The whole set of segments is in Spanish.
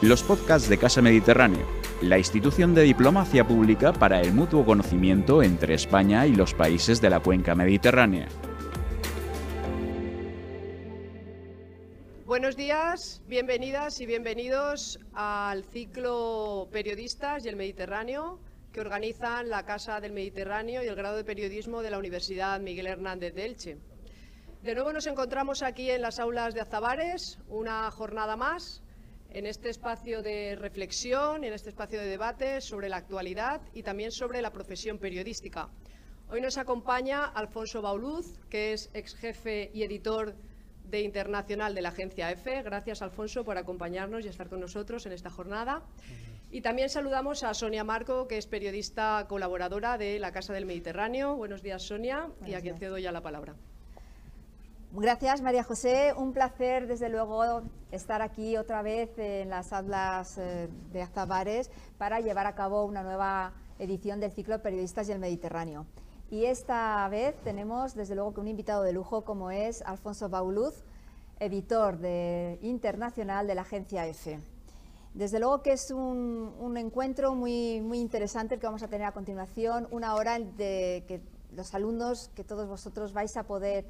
los podcasts de Casa Mediterráneo, la institución de diplomacia pública para el mutuo conocimiento entre España y los países de la cuenca mediterránea. Buenos días, bienvenidas y bienvenidos al ciclo Periodistas y el Mediterráneo que organizan la Casa del Mediterráneo y el grado de periodismo de la Universidad Miguel Hernández de Elche. De nuevo nos encontramos aquí en las aulas de Azabares, una jornada más en este espacio de reflexión, en este espacio de debate sobre la actualidad y también sobre la profesión periodística. Hoy nos acompaña Alfonso Bauluz, que es ex jefe y editor de Internacional de la agencia EFE. Gracias, Alfonso, por acompañarnos y estar con nosotros en esta jornada. Y también saludamos a Sonia Marco, que es periodista colaboradora de la Casa del Mediterráneo. Buenos días, Sonia, y a quien cedo ya la palabra. Gracias, María José. Un placer, desde luego, estar aquí otra vez en las aulas eh, de Azabares para llevar a cabo una nueva edición del ciclo Periodistas y el Mediterráneo. Y esta vez tenemos, desde luego, que un invitado de lujo como es Alfonso Bauluz, editor de Internacional de la agencia EFE. Desde luego que es un, encuentro muy, muy interesante el que vamos a tener a continuación, una hora de que los alumnos, que todos vosotros vais a poder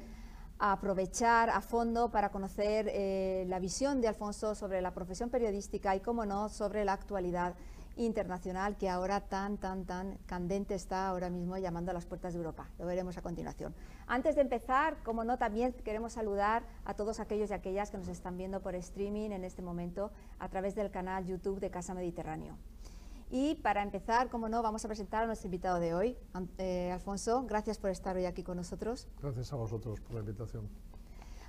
aprovechar a fondo para conocer eh, la visión de Alfonso sobre la profesión periodística y, como no, sobre la actualidad internacional que ahora tan, tan, tan candente está ahora mismo llamando a las puertas de Europa. Lo veremos a continuación. Antes de empezar, como no, también queremos saludar a todos aquellos y aquellas que nos están viendo por streaming en este momento a través del canal YouTube de Casa Mediterráneo. Y para empezar, como no, vamos a presentar a nuestro invitado de hoy. Eh, Alfonso, gracias por estar hoy aquí con nosotros. Gracias a vosotros por la invitación.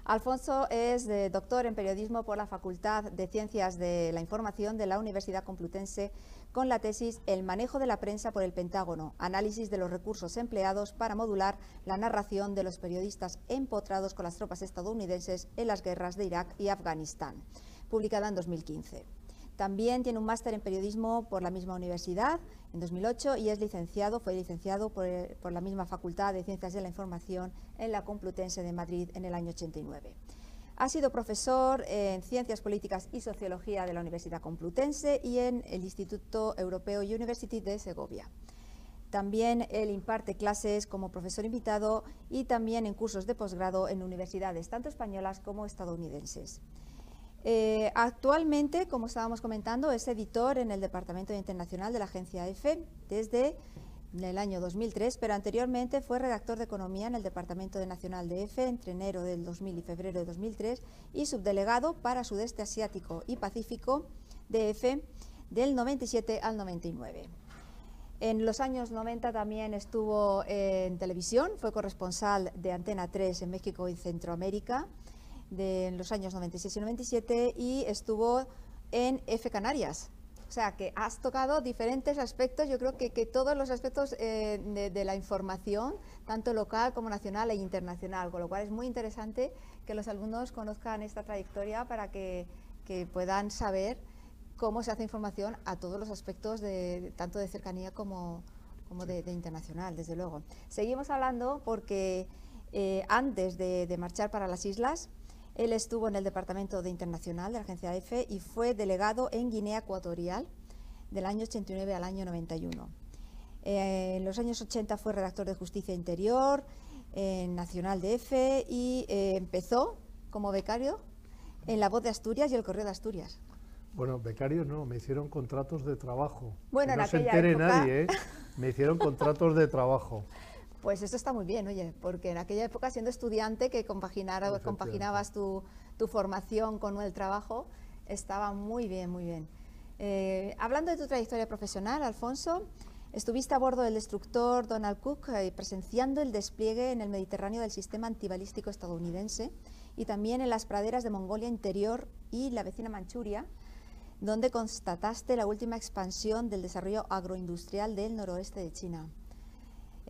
Alfonso es doctor en periodismo por la Facultad de Ciencias de la Información de la Universidad Complutense con la tesis El manejo de la prensa por el Pentágono, análisis de los recursos empleados para modular la narración de los periodistas empotrados con las tropas estadounidenses en las guerras de Irak y Afganistán, publicada en 2015. También tiene un máster en periodismo por la misma universidad en 2008 y es licenciado, fue licenciado por, por, la misma Facultad de Ciencias de la Información en la Complutense de Madrid en el año 89. Ha sido profesor en Ciencias Políticas y Sociología de la Universidad Complutense y en el Instituto Europeo University de Segovia. También él imparte clases como profesor invitado y también en cursos de posgrado en universidades tanto españolas como estadounidenses. Eh, actualmente, como estábamos comentando, es editor en el Departamento Internacional de la Agencia EFE desde el año 2003, pero anteriormente fue redactor de Economía en el Departamento de Nacional de EFE entre enero del 2000 y febrero de 2003 y subdelegado para Sudeste Asiático y Pacífico de EFE del 97 al 99. En los años 90 también estuvo en televisión, fue corresponsal de Antena 3 en México y Centroamérica de los años 96 y 97 y estuvo en F Canarias. O sea, que has tocado diferentes aspectos, yo creo que, que todos los aspectos eh, de, la información, tanto local como nacional e internacional, con lo cual es muy interesante que los alumnos conozcan esta trayectoria para que, que puedan saber cómo se hace información a todos los aspectos, de, tanto de cercanía como, como de, internacional, desde luego. Seguimos hablando porque eh, antes de, de marchar para las islas, él estuvo en el Departamento de Internacional de la Agencia EFE y fue delegado en Guinea Ecuatorial del año 89 al año 91. Eh, en los años 80 fue redactor de Justicia Interior, en Nacional de EFE y eh, empezó como becario en La Voz de Asturias y El Correo de Asturias. Bueno, becario no, me hicieron contratos de trabajo. Bueno, no se entere época... nadie, ¿eh? me hicieron contratos de trabajo. Pues eso está muy bien, oye, porque en aquella época siendo estudiante que compaginabas tu, formación con el trabajo, estaba muy bien, muy bien. Eh, hablando de tu trayectoria profesional, Alfonso, estuviste a bordo del destructor Donald Cook eh, presenciando el despliegue en el Mediterráneo del sistema antibalístico estadounidense y también en las praderas de Mongolia Interior y la vecina Manchuria, donde constataste la última expansión del desarrollo agroindustrial del noroeste de China.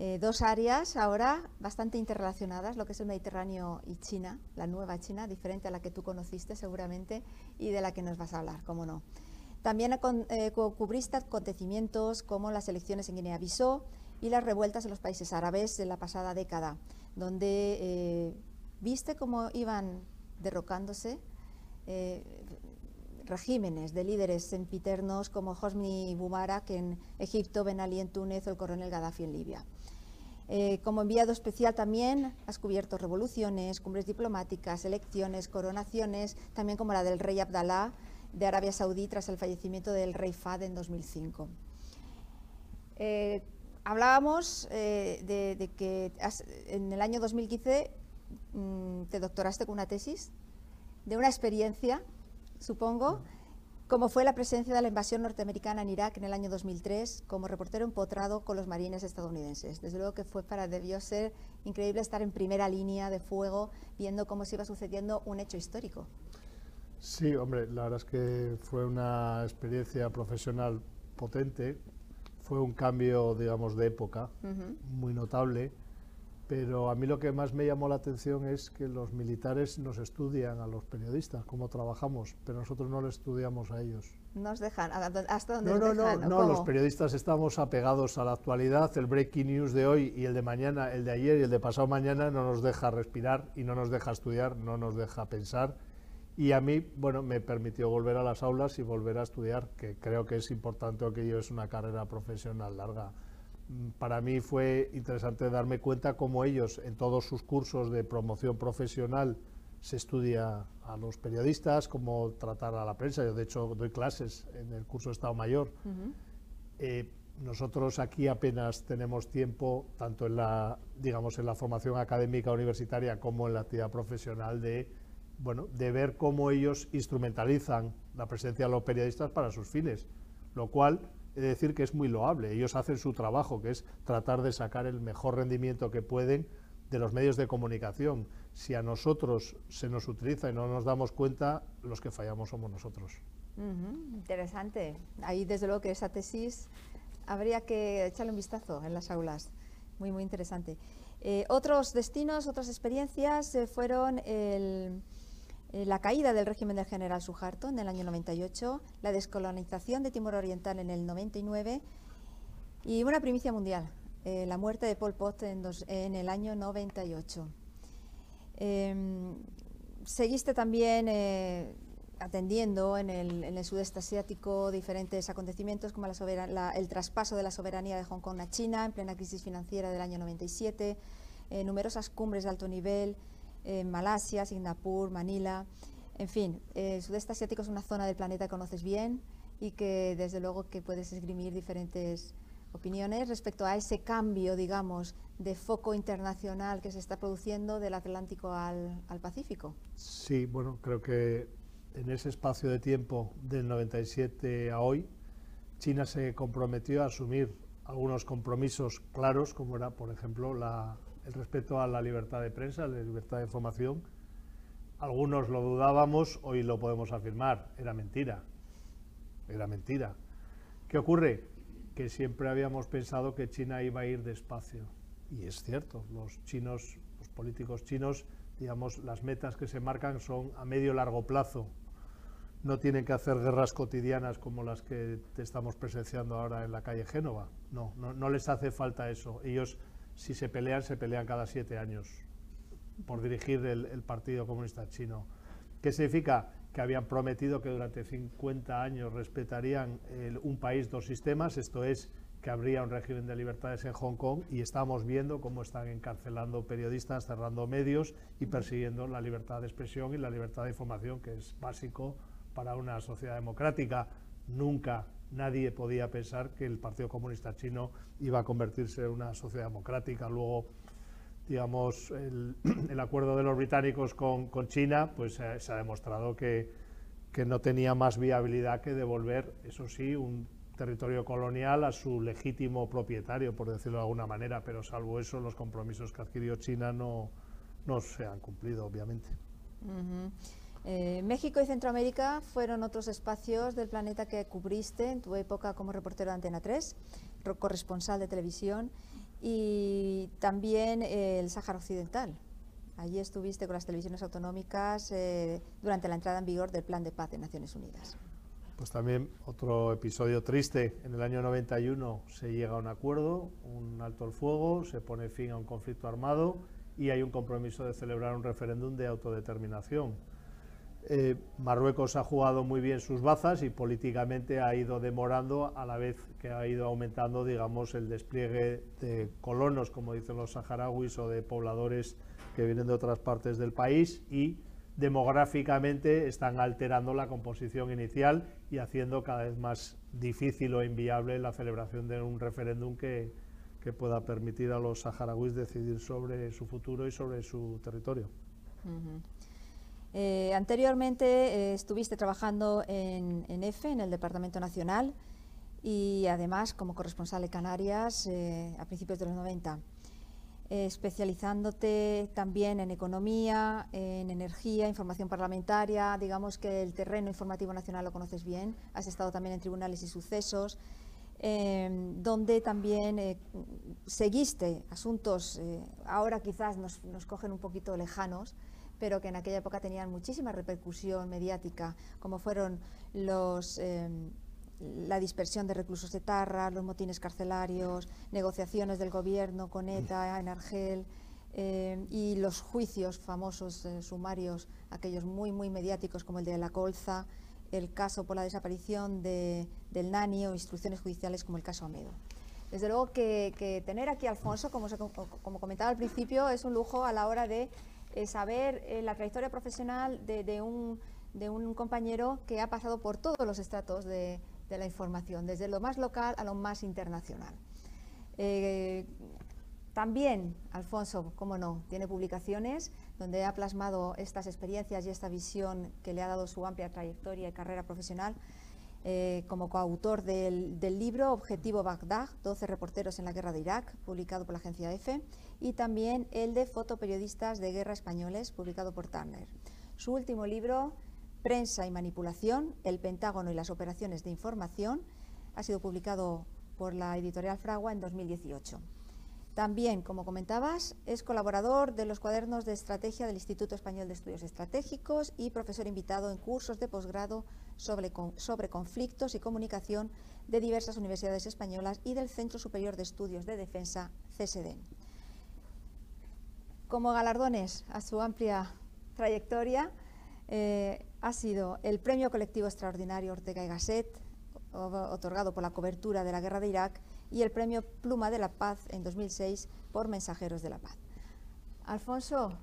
Eh, dos áreas ahora bastante interrelacionadas, lo que es el Mediterráneo y China, la nueva China, diferente a la que tú conociste seguramente y de la que nos vas a hablar, cómo no. También eh, cubriste acontecimientos como las elecciones en Guinea-Bissau y las revueltas en los países árabes de la pasada década, donde eh, viste cómo iban derrocándose regímenes de líderes sempiternos como Hosni Mubarak en Egipto, Ben Ali en Túnez o el coronel Gaddafi en Libia. Eh, como enviado especial también has cubierto revoluciones, cumbres diplomáticas, elecciones, coronaciones, también como la del rey Abdalá de Arabia Saudí tras el fallecimiento del rey Fad en 2005. Eh, hablábamos eh, de, que en el año 2015 mm, te doctoraste con una tesis de una experiencia, supongo, como fue la presencia de la invasión norteamericana en Irak en el año 2003 como reportero empotrado con los marines estadounidenses. Desde luego que fue para debió ser increíble estar en primera línea de fuego viendo cómo se iba sucediendo un hecho histórico. Sí, hombre, la verdad es que fue una experiencia profesional potente, fue un cambio, digamos, de época muy notable pero a mí lo que más me llamó la atención es que los militares nos estudian a los periodistas, cómo trabajamos, pero nosotros no les estudiamos a ellos. Nos dejan, ¿hasta dónde no, no, dejan? No, no, los periodistas estamos apegados a la actualidad, el breaking news de hoy y el de mañana, el de ayer y el de pasado mañana no nos deja respirar y no nos deja estudiar, no nos deja pensar. Y a mí, bueno, me permitió volver a las aulas y volver a estudiar, que creo que es importante, que yo es una carrera profesional larga para mí fue interesante darme cuenta cómo ellos en todos sus cursos de promoción profesional se estudia a los periodistas, cómo tratar a la prensa. Yo de hecho doy clases en el curso de Estado Mayor. Eh, nosotros aquí apenas tenemos tiempo, tanto en la, digamos, en la formación académica universitaria como en la actividad profesional, de, bueno, de ver cómo ellos instrumentalizan la presencia de los periodistas para sus fines, lo cual de decir que es muy loable. Ellos hacen su trabajo, que es tratar de sacar el mejor rendimiento que pueden de los medios de comunicación. Si a nosotros se nos utiliza y no nos damos cuenta, los que fallamos somos nosotros. interesante. Ahí desde luego que esa tesis habría que echarle un vistazo en las aulas. Muy, muy interesante. Eh, otros destinos, otras experiencias eh, fueron el eh, la caída del régimen del general Suharto en el año 98, la descolonización de Timor Oriental en el 99 y una primicia mundial, eh, la muerte de Pol Pot en, el año 98. Em, seguiste también eh, atendiendo en el, sudeste asiático diferentes acontecimientos como el traspaso de la soberanía de Hong Kong a China en plena crisis financiera del año 97, numerosas cumbres de alto nivel, Malasia, Singapur, Manila, en fin, eh, el sudeste asiático es una zona del planeta que conoces bien y que desde luego que puedes esgrimir diferentes opiniones respecto a ese cambio, digamos, de foco internacional que se está produciendo del Atlántico al, al, Pacífico. Sí, bueno, creo que en ese espacio de tiempo del 97 a hoy, China se comprometió a asumir algunos compromisos claros, como era, por ejemplo, la el a la libertad de prensa, la libertad de información. Algunos lo dudábamos, hoy lo podemos afirmar, era mentira, era mentira. ¿Qué ocurre? Que siempre habíamos pensado que China iba a ir despacio. Y es cierto, los chinos, los políticos chinos, digamos, las metas que se marcan son a medio largo plazo. No tienen que hacer guerras cotidianas como las que estamos presenciando ahora en la calle Génova. No, no, no les hace falta eso. Ellos si se pelean, se pelean cada siete años por dirigir el, Partido Comunista Chino. ¿Qué significa? Que habían prometido que durante 50 años respetarían un país, dos sistemas, esto es, que habría un régimen de libertades en Hong Kong y estamos viendo cómo están encarcelando periodistas, cerrando medios y persiguiendo la libertad de expresión y la libertad de información, que es básico para una sociedad democrática. Nunca nadie podía pensar que el Partido Comunista Chino iba a convertirse en una sociedad democrática. Luego, digamos, el, acuerdo de los británicos con, China, pues se ha demostrado que, que no tenía más viabilidad que devolver, eso sí, un territorio colonial a su legítimo propietario, por decirlo de alguna manera, pero salvo eso, los compromisos que adquirió China no, no se han cumplido, obviamente. Eh, México y Centroamérica fueron otros espacios del planeta que cubriste en tu época como reportero de Antena 3, corresponsal de televisión, y también el Sáhara Occidental. Allí estuviste con las televisiones autonómicas eh, durante la entrada en vigor del Plan de Paz de Naciones Unidas. Pues también otro episodio triste. En el año 91 se llega a un acuerdo, un alto el fuego, se pone fin a un conflicto armado y hay un compromiso de celebrar un referéndum de autodeterminación eh, Marruecos ha jugado muy bien sus bazas y políticamente ha ido demorando a la vez que ha ido aumentando, digamos, el despliegue de colonos, como dicen los saharauis, o de pobladores que vienen de otras partes del país y demográficamente están alterando la composición inicial y haciendo cada vez más difícil o inviable la celebración de un referéndum que, pueda permitir a los saharauis decidir sobre su futuro y sobre su territorio. Eh, anteriormente eh, estuviste trabajando en, EFE, en el Departamento Nacional, y además como corresponsal de Canarias eh, a principios de los 90, especializándote también en economía, en energía, información parlamentaria, digamos que el terreno informativo nacional lo conoces bien, has estado también en tribunales y sucesos, donde también seguiste asuntos, ahora quizás nos cogen un poquito lejanos, pero que en aquella época tenían muchísima repercusión mediática, como fueron los, em, la dispersión de reclusos de Tarra, los motines carcelarios, negociaciones del gobierno con ETA en Argel em, y los juicios famosos eh, sumarios, aquellos muy, muy mediáticos como el de La Colza, el caso por la desaparición de, del Nani o instrucciones judiciales como el caso Amedo. Desde luego que, tener aquí a Alfonso, como, como comentaba al principio, es un lujo a la hora de eh, saber eh, la trayectoria profesional de, un, compañero que ha pasado por todos los estratos de, la información, desde lo más local a lo más internacional. Eh, también, Alfonso, cómo no, tiene publicaciones donde ha plasmado estas experiencias y esta visión que le ha dado su amplia trayectoria y carrera profesional eh, como coautor del, libro Objetivo Bagdad, 12 reporteros en la guerra de Irak, publicado por la agencia EFE, y también el de Fotoperiodistas de Guerra Españoles, publicado por Turner. Su último libro, Prensa y Manipulación, el Pentágono y las operaciones de información, ha sido publicado por la editorial Fragua en 2018. También, como comentabas, es colaborador de los cuadernos de estrategia del Instituto Español de Estudios Estratégicos y profesor invitado en cursos de posgrado sobre, sobre, conflictos y comunicación de diversas universidades españolas y del Centro Superior de Estudios de Defensa, CSD. Como galardones a su amplia trayectoria, eh, ha sido el Premio Colectivo Extraordinario Ortega y Gasset, otorgado por la cobertura de la guerra de Irak, y el Premio Pluma de la Paz en 2006 por Mensajeros de la Paz. Alfonso,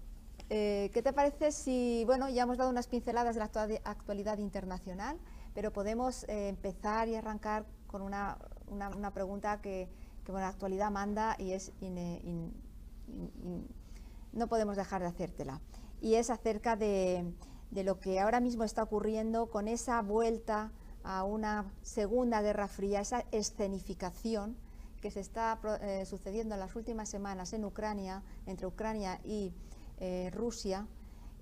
eh, ¿qué te parece si, bueno, ya hemos dado unas pinceladas de la actualidad internacional, pero podemos eh, empezar y arrancar con una, pregunta que, que la actualidad manda y es no podemos dejar de hacértela. Y es acerca de, de lo que ahora mismo está ocurriendo con esa vuelta a una segunda guerra fría, esa escenificación que se está eh, sucediendo en las últimas semanas en Ucrania, entre Ucrania y eh, Rusia,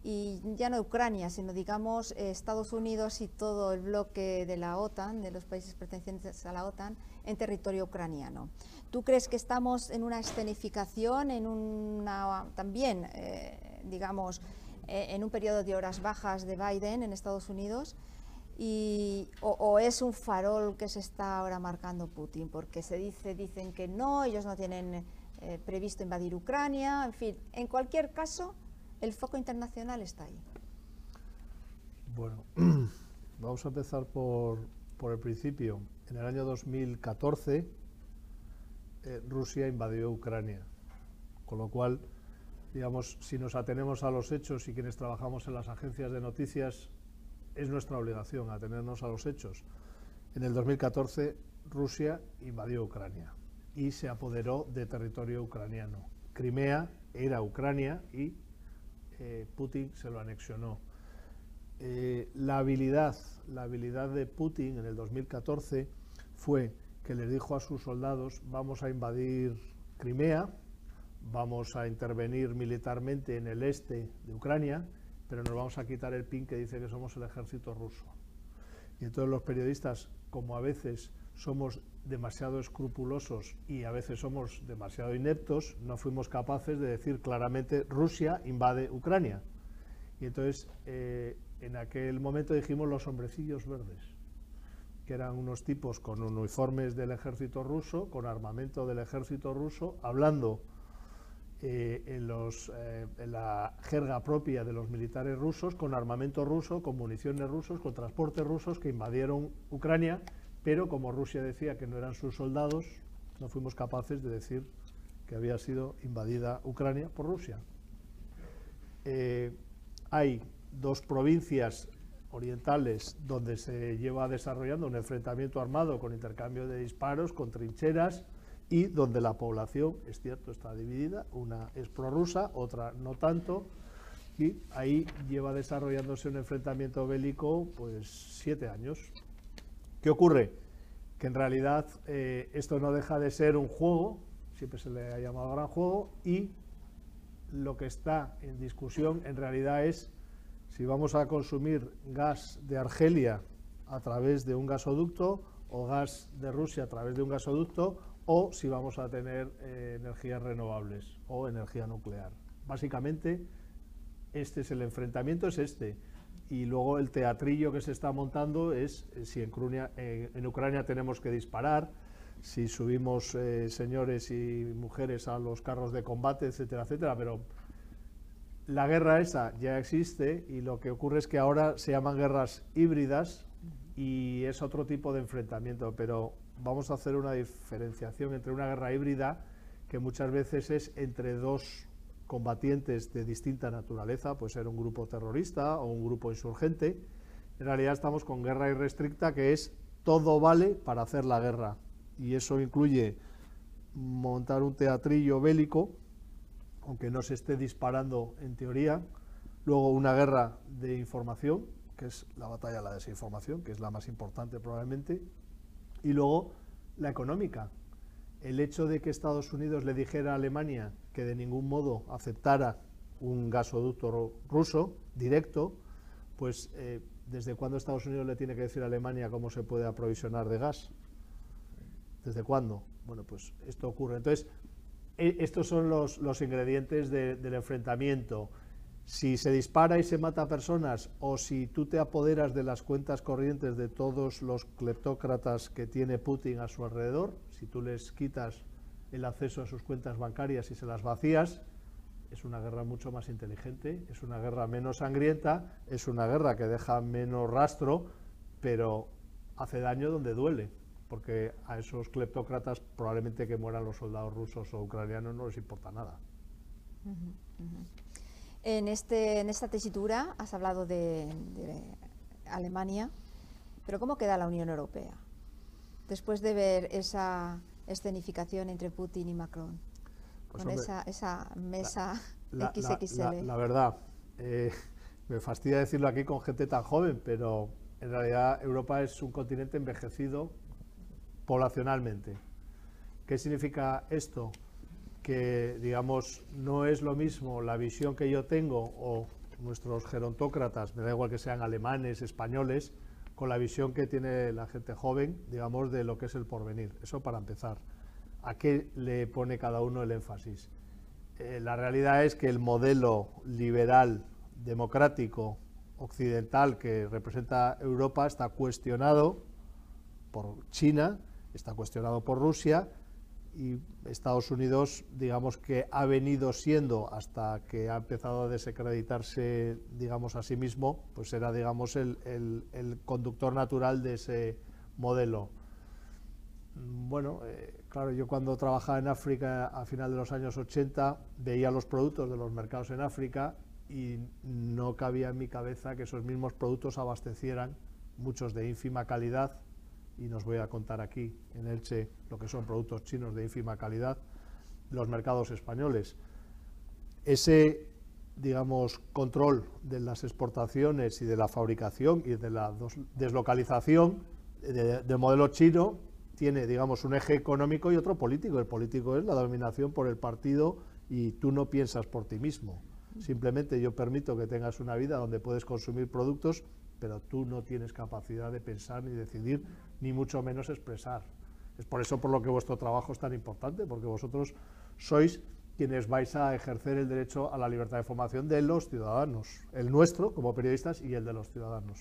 y ya no Ucrania, sino digamos Estados Unidos y todo el bloque de la OTAN, de los países pertenecientes a la OTAN, en territorio ucraniano. ¿Tú crees que estamos en una escenificación, en una también, eh, digamos, en un periodo de horas bajas de Biden en Estados Unidos? Y, o, es un farol que se está ahora marcando Putin, porque se dice, dicen que no, ellos no tienen eh, previsto invadir Ucrania, en fin, en cualquier caso, el foco internacional está ahí. Bueno, vamos a empezar por, por el principio. En el año 2014, eh, Rusia invadió Ucrania, con lo cual, digamos, si nos atenemos a los hechos y quienes trabajamos en las agencias de noticias, es nuestra obligación atenernos a los hechos. En el 2014 Rusia invadió Ucrania y se apoderó de territorio ucraniano. Crimea era Ucrania y eh, Putin se lo anexionó. Eh, la, habilidad, la habilidad de Putin en el 2014 fue que les dijo a sus soldados vamos a invadir Crimea, vamos a intervenir militarmente en el este de Ucrania, pero nos vamos a quitar el pin que dice que somos el ejército ruso. Y entonces los periodistas, como a veces somos demasiado escrupulosos y a veces somos demasiado ineptos, no fuimos capaces de decir claramente Rusia invade Ucrania. Y entonces eh, en aquel momento dijimos los hombrecillos verdes, que eran unos tipos con uniformes del ejército ruso, con armamento del ejército ruso, hablando eh, eh, en, la jerga propia de los militares rusos, con armamento ruso, con municiones rusos, con transportes rusos que invadieron Ucrania, pero como Rusia decía que no eran sus soldados, no fuimos capaces de decir que había sido invadida Ucrania por Rusia. Eh, hay dos provincias orientales donde se lleva desarrollando un enfrentamiento armado con intercambio de disparos, con trincheras y donde la población, es cierto, está dividida, una es prorrusa, otra no tanto, y ahí lleva desarrollándose un enfrentamiento bélico pues siete años. ¿Qué ocurre? Que en realidad eh, esto no deja de ser un juego, siempre se le ha llamado gran juego, y lo que está en discusión en realidad es si vamos a consumir gas de Argelia a través de un gasoducto o gas de Rusia a través de un gasoducto o si vamos a tener eh, energías renovables o energía nuclear. Básicamente, este es el enfrentamiento, es este. Y luego el teatrillo que se está montando es eh, si en, eh, en Ucrania tenemos que disparar, si subimos señores y mujeres a los carros de combate, etcétera, etcétera, pero la guerra esa ya existe y lo que ocurre es que ahora se llaman guerras híbridas y es otro tipo de enfrentamiento, pero vamos a hacer una diferenciación entre una guerra híbrida que muchas veces es entre dos combatientes de distinta naturaleza, puede ser un grupo terrorista o un grupo insurgente. En realidad estamos con guerra irrestricta, que es todo vale para hacer la guerra. Y eso incluye montar un teatrillo bélico aunque no se esté disparando en teoría. Luego una guerra de información, que es la batalla de la desinformación, que es la más importante probablemente. Y luego la económica. El hecho de que Estados Unidos le dijera a Alemania que de ningún modo aceptara un gasoducto ruso directo, pues eh, ¿desde cuándo Estados Unidos le tiene que decir a Alemania cómo se puede aprovisionar de gas? ¿Desde cuándo? Bueno, pues esto ocurre. Entonces, e, estos son los, ingredientes del enfrentamiento. Si se dispara y se mata a personas o si tú te apoderas de las cuentas corrientes de todos los cleptócratas que tiene Putin a su alrededor, si tú les quitas el acceso a sus cuentas bancarias y se las vacías, es una guerra mucho más inteligente, es una guerra menos sangrienta, es una guerra que deja menos rastro, pero hace daño donde duele porque a esos cleptócratas probablemente que mueran los soldados rusos o ucranianos no les importa nada. En, este, en esta tesitura has hablado de, Alemania, pero ¿cómo queda la Unión Europea? Después de ver esa escenificación entre Putin y Macron, pues con esa, esa, mesa XXL. La, verdad, eh, me fastidia decirlo aquí con gente tan joven, pero en realidad Europa es un continente envejecido poblacionalmente. ¿Qué significa esto? Que, digamos, no es lo mismo la visión que yo tengo o nuestros gerontócratas, me da igual que sean alemanes, españoles, con la visión que tiene la gente joven, digamos, de lo que es el porvenir. Eso para empezar. ¿A qué le pone cada uno el énfasis? Eh, la realidad es que el modelo liberal, democrático, occidental que representa Europa está cuestionado por China está cuestionado por Rusia y Estados Unidos, digamos que ha venido siendo hasta que ha empezado a desacreditarse, digamos a sí mismo, pues era, digamos, el, conductor natural de ese modelo. Bueno, eh, claro, yo cuando trabajaba en África a final de los años 80 veía los productos de los mercados en África y no cabía en mi cabeza que esos mismos productos abastecieran, muchos de ínfima calidad, y nos voy a contar aquí en Elche lo que son productos chinos de ínfima calidad, los mercados españoles. Ese, digamos, control de las exportaciones y de la fabricación y de la deslocalización del modelo chino tiene, digamos, un eje económico y otro político. El político es la dominación por el partido y tú no piensas por ti mismo. Simplemente yo permito que tengas una vida donde puedes consumir productos, pero tú no tienes capacidad de pensar ni decidir ni mucho menos expresar. Es por eso por lo que vuestro trabajo es tan importante, porque vosotros sois quienes vais a ejercer el derecho a la libertad de formación de los ciudadanos, el nuestro como periodistas y el de los ciudadanos.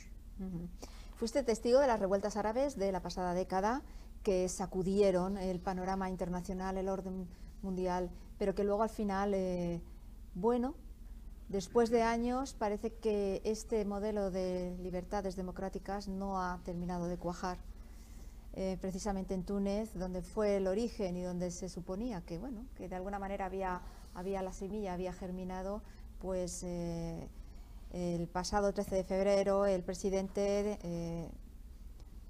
Fuiste testigo de las revueltas árabes de la pasada década que sacudieron el panorama internacional, el orden mundial, pero que luego al final, eh, bueno, después de años parece que este modelo de libertades democráticas no ha terminado de cuajar. Eh, precisamente en Túnez, donde fue el origen y donde se suponía que, bueno, que de alguna manera había, había la semilla, había germinado, pues eh, el pasado 13 de febrero el presidente eh,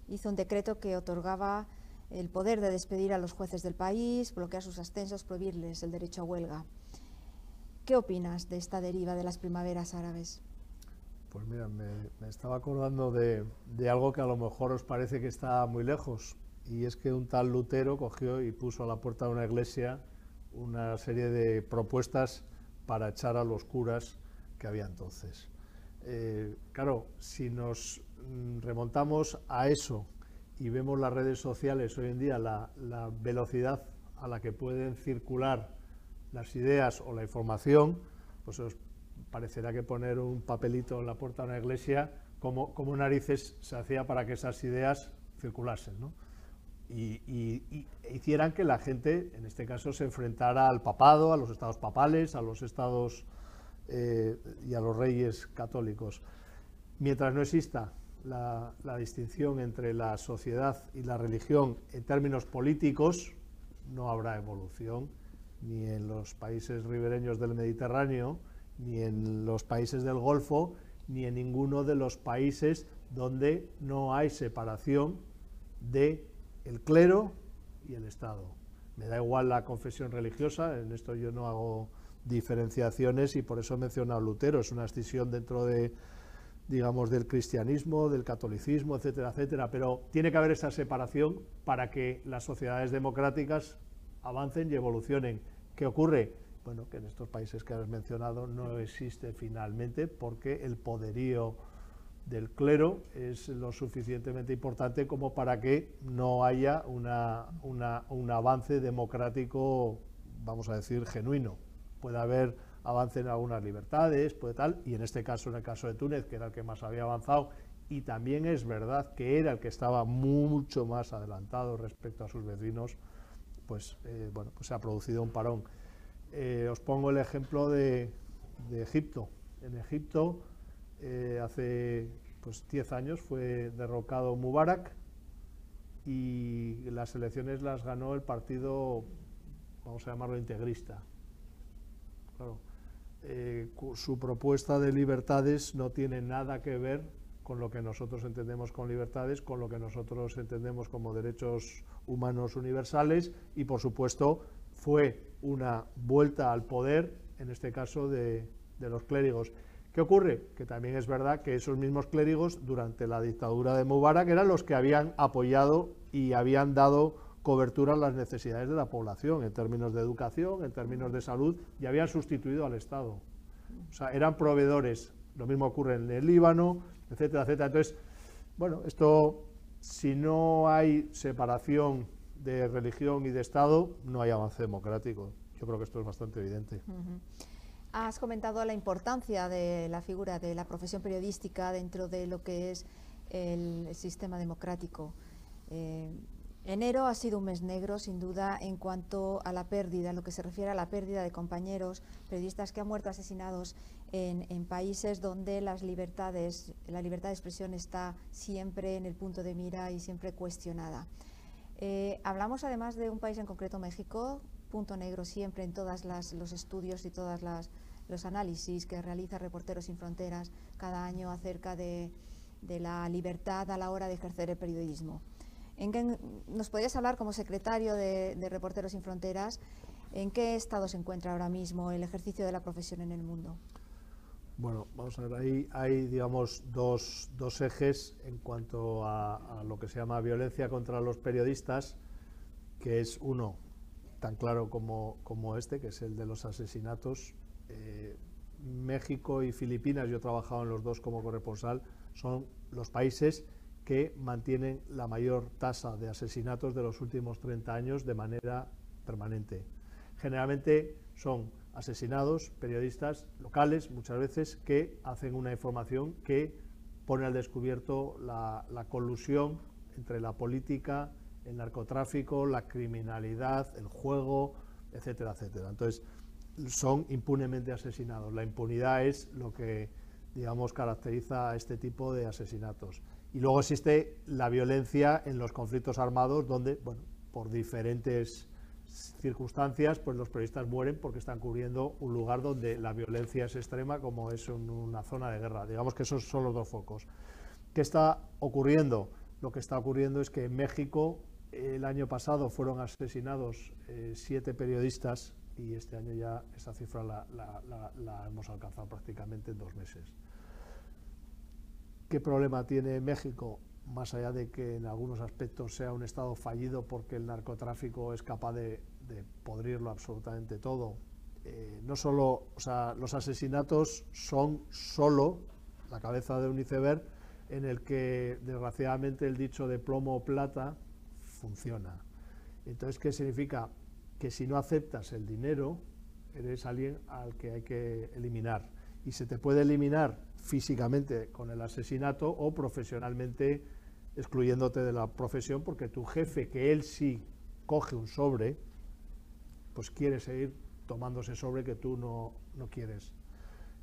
hizo un decreto que otorgaba el poder de despedir a los jueces del país, bloquear sus ascensos, prohibirles el derecho a huelga. ¿Qué opinas de esta deriva de las primaveras árabes? Pues mira, me, estaba acordando de, algo que a lo mejor os parece que está muy lejos, y es que un tal Lutero cogió y puso a la puerta de una iglesia una serie de propuestas para echar a los curas que había entonces. Eh, claro, si nos mm, remontamos a eso y vemos las redes sociales hoy en día, la, la velocidad a la que pueden circular las ideas o la información, pues os parecerá que poner un papelito en la puerta de una iglesia, como, narices se hacía para que esas ideas circulasen, y, hicieran que la gente, en este caso, se enfrentara al papado, a los estados papales, a los estados eh, y a los reyes católicos. Mientras no exista la, la, distinción entre la sociedad y la religión en términos políticos, no habrá evolución ni en los países ribereños del Mediterráneo, ni en los países del Golfo, ni en ninguno de los países donde no hay separación de el clero y el Estado. Me da igual la confesión religiosa, en esto yo no hago diferenciaciones y por eso he mencionado Lutero, es una escisión dentro de digamos del cristianismo, del catolicismo, etcétera, etcétera, pero tiene que haber esa separación para que las sociedades democráticas avancen y evolucionen. ¿Qué ocurre? Bueno, que en estos países que has mencionado no existe finalmente porque el poderío del clero es lo suficientemente importante como para que no haya una, un avance democrático, vamos a decir, genuino. Puede haber avance en algunas libertades, puede tal, y en este caso, en el caso de Túnez, que era el que más había avanzado, y también es verdad que era el que estaba mucho más adelantado respecto a sus vecinos, pues, eh, bueno, pues se ha producido un parón. Eh, os pongo el ejemplo de, Egipto. En Egipto, eh, hace pues 10 años fue derrocado Mubarak y las elecciones las ganó el partido, vamos a llamarlo integrista. Eh, su propuesta de libertades no tiene nada que ver con lo que nosotros entendemos con libertades, con lo que nosotros entendemos como derechos humanos universales y, por supuesto, fue una vuelta al poder, en este caso de, los clérigos. ¿Qué ocurre? Que también es verdad que esos mismos clérigos durante la dictadura de Mubarak eran los que habían apoyado y habían dado cobertura a las necesidades de la población en términos de educación, en términos de salud, y habían sustituido al Estado. O sea, eran proveedores. Lo mismo ocurre en el Líbano, etcétera, etcétera. Entonces, bueno, esto, si no hay separación de religión y de Estado, no hay avance democrático. Yo creo que esto es bastante evidente. Has comentado la importancia de la figura de la profesión periodística dentro de lo que es el sistema democrático. Eh, enero ha sido un mes negro, sin duda, en cuanto a la pérdida, lo que se refiere a la pérdida de compañeros periodistas que han muerto asesinados en, en, países donde las libertades, la libertad de expresión está siempre en el punto de mira y siempre cuestionada. Eh, hablamos además de un país en concreto, México, punto negro siempre en todos los estudios y todos los análisis que realiza Reporteros Sin Fronteras cada año acerca de, la libertad a la hora de ejercer el periodismo. ¿En ¿Nos podrías hablar como secretario de Reporteros Sin Fronteras en qué estado se encuentra ahora mismo el ejercicio de la profesión en el mundo? Bueno, vamos a ver, ahí hay, digamos, dos, dos ejes en cuanto a, lo que se llama violencia contra los periodistas, que es uno tan claro como, como este, que es el de los asesinatos. Eh, México y Filipinas, yo he trabajado en los dos como corresponsal, son los países que mantienen la mayor tasa de asesinatos de los últimos 30 años de manera permanente. Generalmente son asesinados periodistas locales, muchas veces, que hacen una información que pone al descubierto la, colusión entre la política, el narcotráfico, la criminalidad, el juego, etcétera, etcétera. Entonces, son impunemente asesinados. La impunidad es lo que, digamos, caracteriza a este tipo de asesinatos. Y luego existe la violencia en los conflictos armados, donde, bueno, por diferentes circunstancias, pues los periodistas mueren porque están cubriendo un lugar donde la violencia es extrema, como es una zona de guerra. Digamos que esos son los dos focos. ¿Qué está ocurriendo? Lo que está ocurriendo es que en México el año pasado fueron asesinados eh, siete periodistas y este año ya esa cifra la, hemos alcanzado prácticamente en dos meses. ¿Qué problema tiene México? Más allá de que en algunos aspectos sea un Estado fallido porque el narcotráfico es capaz de, podrirlo absolutamente todo. Eh, no solo, o sea, los asesinatos son solo la cabeza de un iceberg en el que desgraciadamente el dicho de plomo o plata funciona. Entonces, ¿qué significa? Que si no aceptas el dinero, eres alguien al que hay que eliminar. Y se te puede eliminar físicamente con el asesinato o profesionalmente excluyéndote de la profesión porque tu jefe, que él sí coge un sobre, pues quiere seguir tomándose sobre que tú no, no quieres.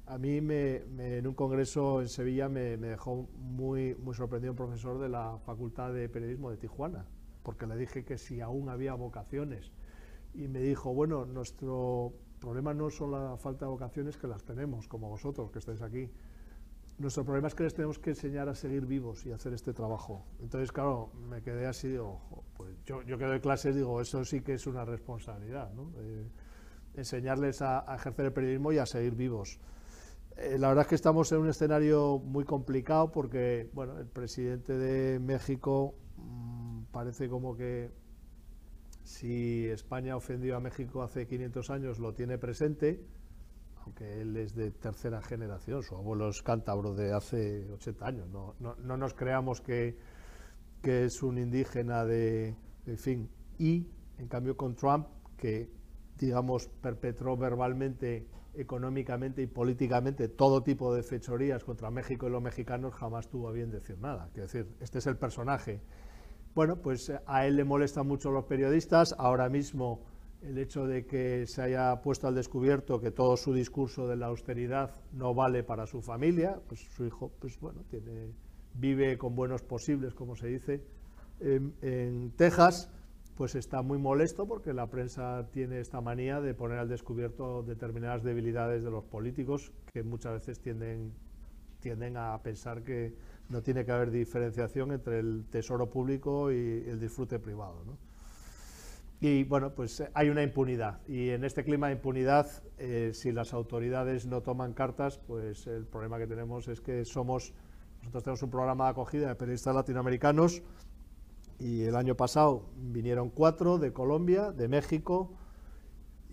A mí me, en un congreso en Sevilla me, me, dejó muy, muy sorprendido un profesor de la Facultad de Periodismo de Tijuana, porque le dije que si aún había vocaciones. Y me dijo, bueno, nuestro problema no son la falta de vocaciones, que las tenemos, como vosotros que estáis aquí. Nuestro problema es que les tenemos que enseñar a seguir vivos y hacer este trabajo. Entonces, claro, me quedé así, digo, pues yo, yo que doy clases, digo, eso sí que es una responsabilidad, ¿no? enseñarles a, ejercer el periodismo y a seguir vivos. Eh, la verdad es que estamos en un escenario muy complicado porque, bueno, el presidente de México parece como que si España ofendió a México hace 500 años lo tiene presente, aunque él es de tercera generación, su abuelo es cántabro de hace 80 años, no, no, nos creamos que, que, es un indígena de, en fin, y en cambio con Trump, que digamos perpetró verbalmente, económicamente y políticamente todo tipo de fechorías contra México y los mexicanos, jamás tuvo bien decir nada. Es decir, este es el personaje bueno, pues eh, a él le molestan mucho los periodistas. Ahora mismo el hecho de que se haya puesto al descubierto que todo su discurso de la austeridad no vale para su familia, pues su hijo, pues bueno, tiene, vive con buenos posibles, como se dice, en, Texas, pues está muy molesto porque la prensa tiene esta manía de poner al descubierto determinadas debilidades de los políticos que muchas veces tienden, tienden a pensar que no tiene que haber diferenciación entre el tesoro público y el disfrute privado. Y bueno, pues eh, hay una impunidad. Y en este clima de impunidad, eh, si las autoridades no toman cartas, pues el problema que tenemos es que somos, nosotros tenemos un programa de acogida de periodistas latinoamericanos y el año pasado vinieron cuatro de Colombia, de México,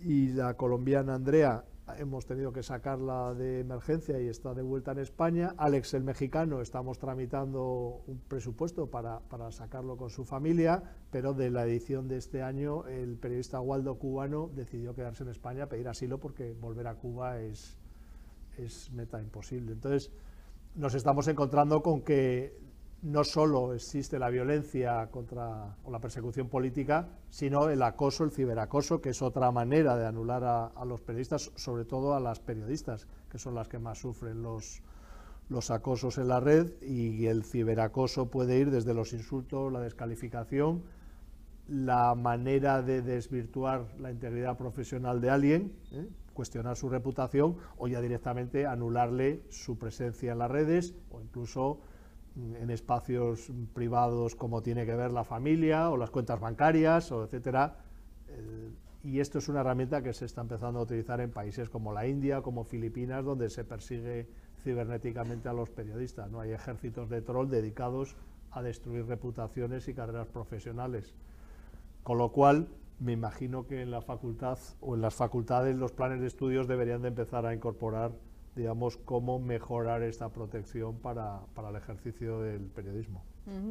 y la colombiana Andrea hemos tenido que sacarla de emergencia y está de vuelta en España. Alex, el mexicano, estamos tramitando un presupuesto para, sacarlo con su familia, pero de la edición de este año el periodista Waldo cubano decidió quedarse en España, pedir asilo porque volver a Cuba es, es meta imposible. Entonces, nos estamos encontrando con que no solo existe la violencia contra o la persecución política, sino el acoso, el ciberacoso, que es otra manera de anular a, los periodistas, sobre todo a las periodistas, que son las que más sufren los, los acosos en la red, y el ciberacoso puede ir desde los insultos, la descalificación, la manera de desvirtuar la integridad profesional de alguien, ¿eh? cuestionar su reputación, o ya directamente anularle su presencia en las redes, o incluso en espacios privados como tiene que ver la familia o las cuentas bancarias, o etcétera. y esto es una herramienta que se está empezando a utilizar en países como la India, como Filipinas, donde se persigue cibernéticamente a los periodistas. ¿no? Hay ejércitos de troll dedicados a destruir reputaciones y carreras profesionales. Con lo cual, me imagino que en la facultad o en las facultades los planes de estudios deberían de empezar a incorporar digamos, cómo mejorar esta protección para, para el ejercicio del periodismo.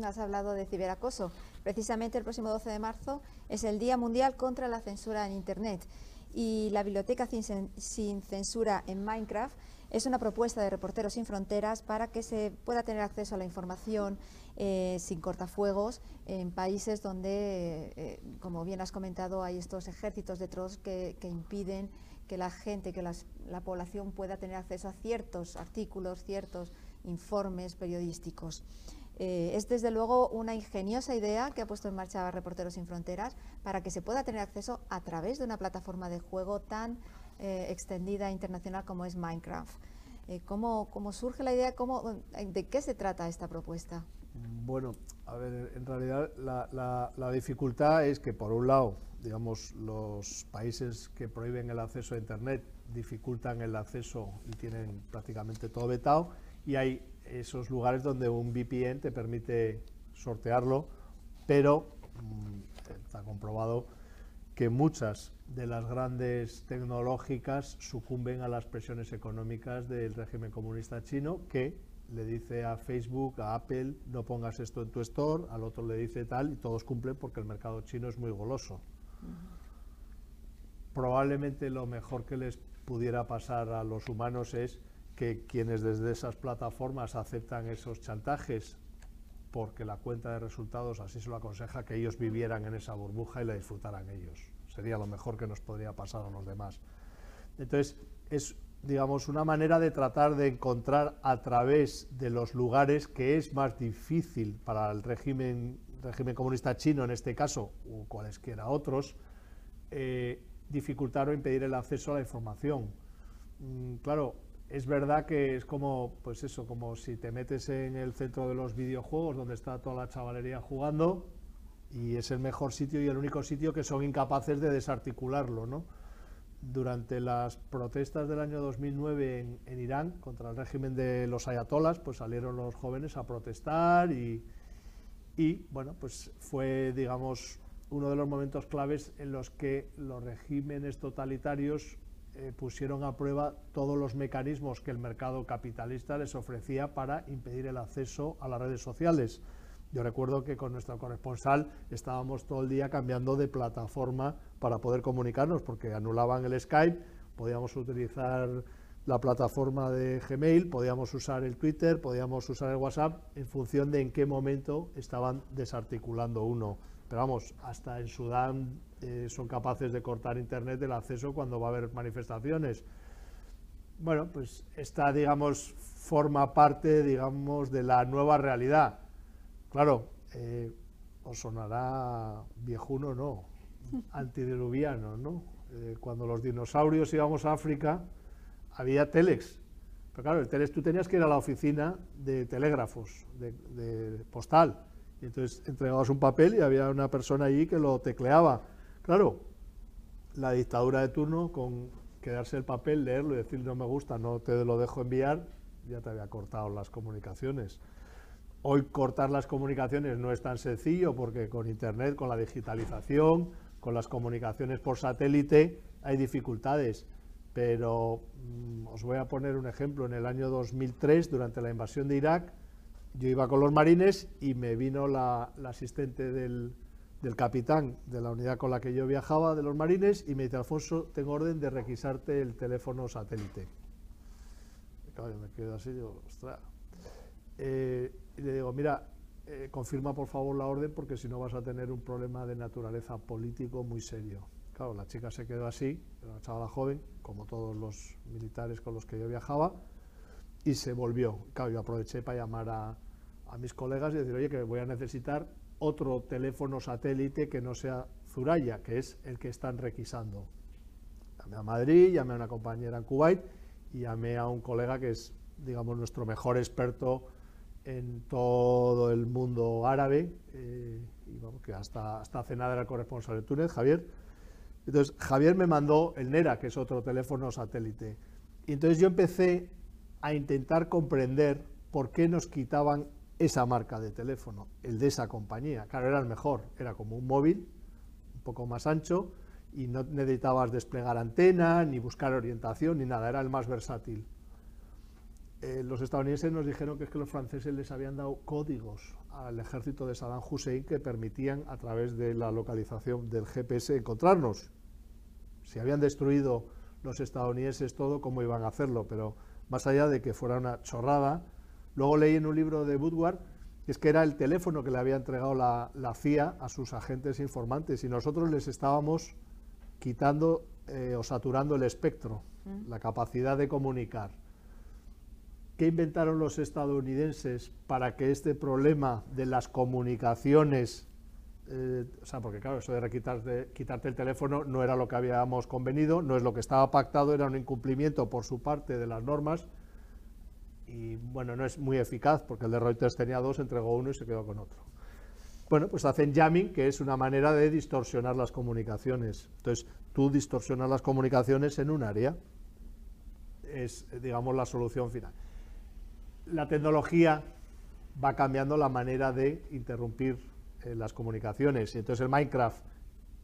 has hablado de ciberacoso. Precisamente el próximo 12 de marzo es el Día Mundial contra la Censura en Internet y la Biblioteca Sin, Censura en Minecraft Es una propuesta de Reporteros Sin Fronteras para que se pueda tener acceso a la información eh, sin cortafuegos en países donde, eh, como bien has comentado, hay estos ejércitos de trolls que, impiden que la gente, que la población pueda tener acceso a ciertos artículos, ciertos informes periodísticos. Eh, es desde luego una ingeniosa idea que ha puesto en marcha Reporteros Sin Fronteras para que se pueda tener acceso a través de una plataforma de juego tan eh, extendida internacional como es Minecraft. Eh, ¿cómo, surge la idea? Cómo, ¿De qué se trata esta propuesta? Bueno, a ver, en realidad la, dificultad es que por un lado, digamos, los países que prohíben el acceso a Internet dificultan el acceso y tienen prácticamente todo vetado y hay esos lugares donde un VPN te permite sortearlo, pero mm, está comprobado que muchas de las grandes tecnológicas sucumben a las presiones económicas del régimen comunista chino que le dice a Facebook, a Apple, no pongas esto en tu store, al otro le dice tal y todos cumplen porque el mercado chino es muy goloso. Probablemente lo mejor que les pudiera pasar a los humanos es que quienes desde esas plataformas aceptan esos chantajes porque la cuenta de resultados así se lo aconseja que ellos vivieran en esa burbuja y la disfrutaran ellos. Sería lo mejor que nos podría pasar a los demás. Entonces, es, digamos, una manera de tratar de encontrar a través de los lugares que es más difícil para el régimen, régimen comunista chino, en este caso, o cualesquiera otros, eh, dificultar o impedir el acceso a la información. Mm, claro, es verdad que es como, pues eso, como si te metes en el centro de los videojuegos donde está toda la chavalería jugando y es el mejor sitio y el único sitio que son incapaces de desarticularlo, ¿no? Durante las protestas del año 2009 en, Irán contra el régimen de los ayatolas, pues salieron los jóvenes a protestar y, y bueno, pues fue, digamos, uno de los momentos claves en los que los regímenes totalitarios eh, pusieron a prueba todos los mecanismos que el mercado capitalista les ofrecía para impedir el acceso a las redes sociales. Yo recuerdo que con nuestro corresponsal estábamos todo el día cambiando de plataforma para poder comunicarnos, porque anulaban el Skype, podíamos utilizar la plataforma de Gmail, podíamos usar el Twitter, podíamos usar el WhatsApp, en función de en qué momento estaban desarticulando uno. Pero vamos, hasta en Sudán eh, son capaces de cortar Internet el acceso cuando va a haber manifestaciones. Bueno, pues esta, digamos, forma parte, digamos, de la nueva realidad. Claro, eh, os sonará viejuno, no, antidiluviano, ¿no? Eh, cuando los dinosaurios íbamos a África, había telex. Pero claro, el telex tú tenías que ir a la oficina de telégrafos, de postal. Y entonces entregabas un papel y había una persona allí que lo tecleaba. Claro, la dictadura de turno, con quedarse el papel, leerlo y decir no me gusta, no te lo dejo enviar, ya te había cortado las comunicaciones. Hoy cortar las comunicaciones no es tan sencillo porque con Internet, con la digitalización, con las comunicaciones por satélite, hay dificultades. Pero mm, os voy a poner un ejemplo. En el año 2003, durante la invasión de Irak, yo iba con los marines y me vino la asistente del, capitán de la unidad con la que yo viajaba, de los marines, y me dice, Alfonso, tengo orden de requisarte el teléfono satélite. Claro, yo me quedo así, digo, ostras. Eh, y le digo, mira, eh, confirma por favor la orden porque si no vas a tener un problema de naturaleza político muy serio. Claro, la chica se quedó así, una chavala joven, como todos los militares con los que yo viajaba, y se volvió. Claro, yo aproveché para llamar a, mis colegas y decir, oye, que voy a necesitar otro teléfono satélite que no sea Zuraya, que es el que están requisando. Llamé a Madrid, llamé a una compañera en Kuwait y llamé a un colega que es, digamos, nuestro mejor experto en todo el mundo árabe, eh, y vamos, que hasta, hasta hace nada era corresponsal de Túnez, Javier. Entonces, Javier me mandó el NERA, que es otro teléfono satélite. Y entonces yo empecé a intentar comprender por qué nos quitaban esa marca de teléfono, el de esa compañía. Claro, era el mejor, era como un móvil, un poco más ancho, y no necesitabas desplegar antena, ni buscar orientación, ni nada, era el más versátil. Eh, los estadounidenses nos dijeron que es que los franceses les habían dado códigos al ejército de Saddam Hussein que permitían a través de la localización del GPS encontrarnos. Si habían destruido los estadounidenses todo, ¿cómo iban a hacerlo? Pero más allá de que fuera una chorrada. Luego leí en un libro de Woodward es que era el teléfono que le había entregado la, CIA a sus agentes informantes y nosotros les estábamos quitando eh, o saturando el espectro, mm. la capacidad de comunicar. ¿Qué inventaron los estadounidenses para que este problema de las comunicaciones, eh, o sea, porque claro, eso de quitarte, quitarte el teléfono no era lo que habíamos convenido, no es lo que estaba pactado, era un incumplimiento por su parte de las normas y bueno, no es muy eficaz porque el de Reuters tenía dos, entregó uno y se quedó con otro. Bueno, pues hacen jamming, que es una manera de distorsionar las comunicaciones. Entonces, tú distorsionas las comunicaciones en un área. Es, digamos, la solución final la tecnología va cambiando la manera de interrumpir las comunicaciones. Y entonces el Minecraft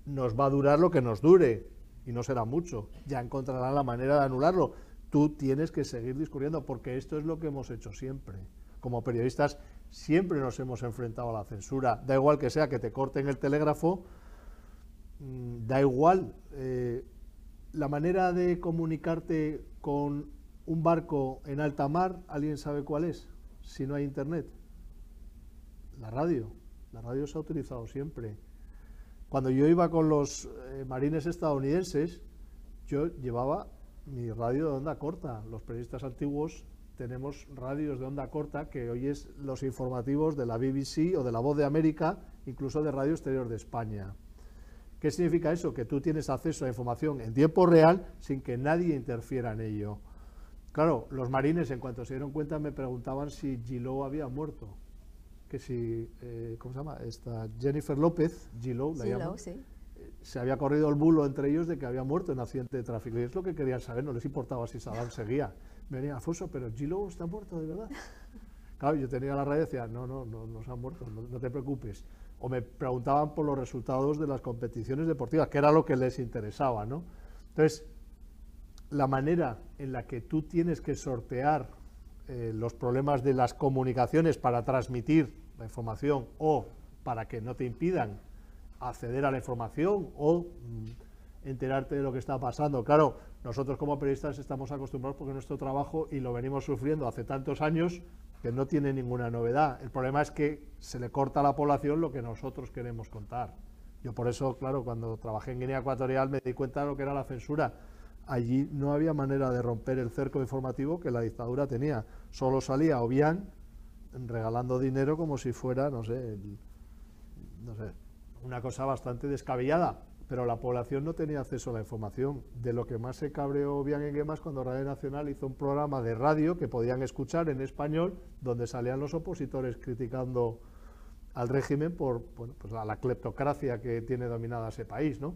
nos va a durar lo que nos dure, y no será mucho. Ya encontrarán la manera de anularlo. Tú tienes que seguir discurriendo, porque esto es lo que hemos hecho siempre. Como periodistas siempre nos hemos enfrentado a la censura. Da igual que sea que te corten el telégrafo, mm, da igual. Eh, la manera de comunicarte con un barco en alta mar, ¿alguien sabe cuál es? Si no hay internet. La radio. La radio se ha utilizado siempre. Cuando yo iba con los eh, marines estadounidenses, yo llevaba mi radio de onda corta. Los periodistas antiguos tenemos radios de onda corta que oyes los informativos de la BBC o de la Voz de América, incluso de Radio Exterior de España. ¿Qué significa eso? Que tú tienes acceso a información en tiempo real sin que nadie interfiera en ello. Claro, los marines en cuanto se dieron cuenta me preguntaban si Giló había muerto. Que si, eh, ¿cómo se llama? Esta Jennifer López, Giló, la llaman, sí. Eh, se había corrido el bulo entre ellos de que había muerto en accidente de tráfico. Y es lo que querían saber, no les importaba si Saddam seguía. Me venía, Afonso, pero Giló está muerto de verdad. Claro, yo tenía la radio y decía, no, no, no, no se ha muerto, no, no te preocupes. O me preguntaban por los resultados de las competiciones deportivas, que era lo que les interesaba, ¿no? Entonces, la manera en la que tú tienes que sortear eh, los problemas de las comunicaciones para transmitir la información o para que no te impidan acceder a la información o mm, enterarte de lo que está pasando. Claro, nosotros como periodistas estamos acostumbrados porque nuestro trabajo y lo venimos sufriendo hace tantos años que no tiene ninguna novedad. El problema es que se le corta a la población lo que nosotros queremos contar. Yo por eso, claro, cuando trabajé en Guinea Ecuatorial me di cuenta de lo que era la censura allí no había manera de romper el cerco informativo que la dictadura tenía. Solo salía o bien regalando dinero como si fuera, no sé, no sé, una cosa bastante descabellada. Pero la población no tenía acceso a la información. De lo que más se cabreó bien en Gemas cuando Radio Nacional hizo un programa de radio que podían escuchar en español, donde salían los opositores criticando al régimen por bueno, pues a la cleptocracia que tiene dominada ese país. ¿no?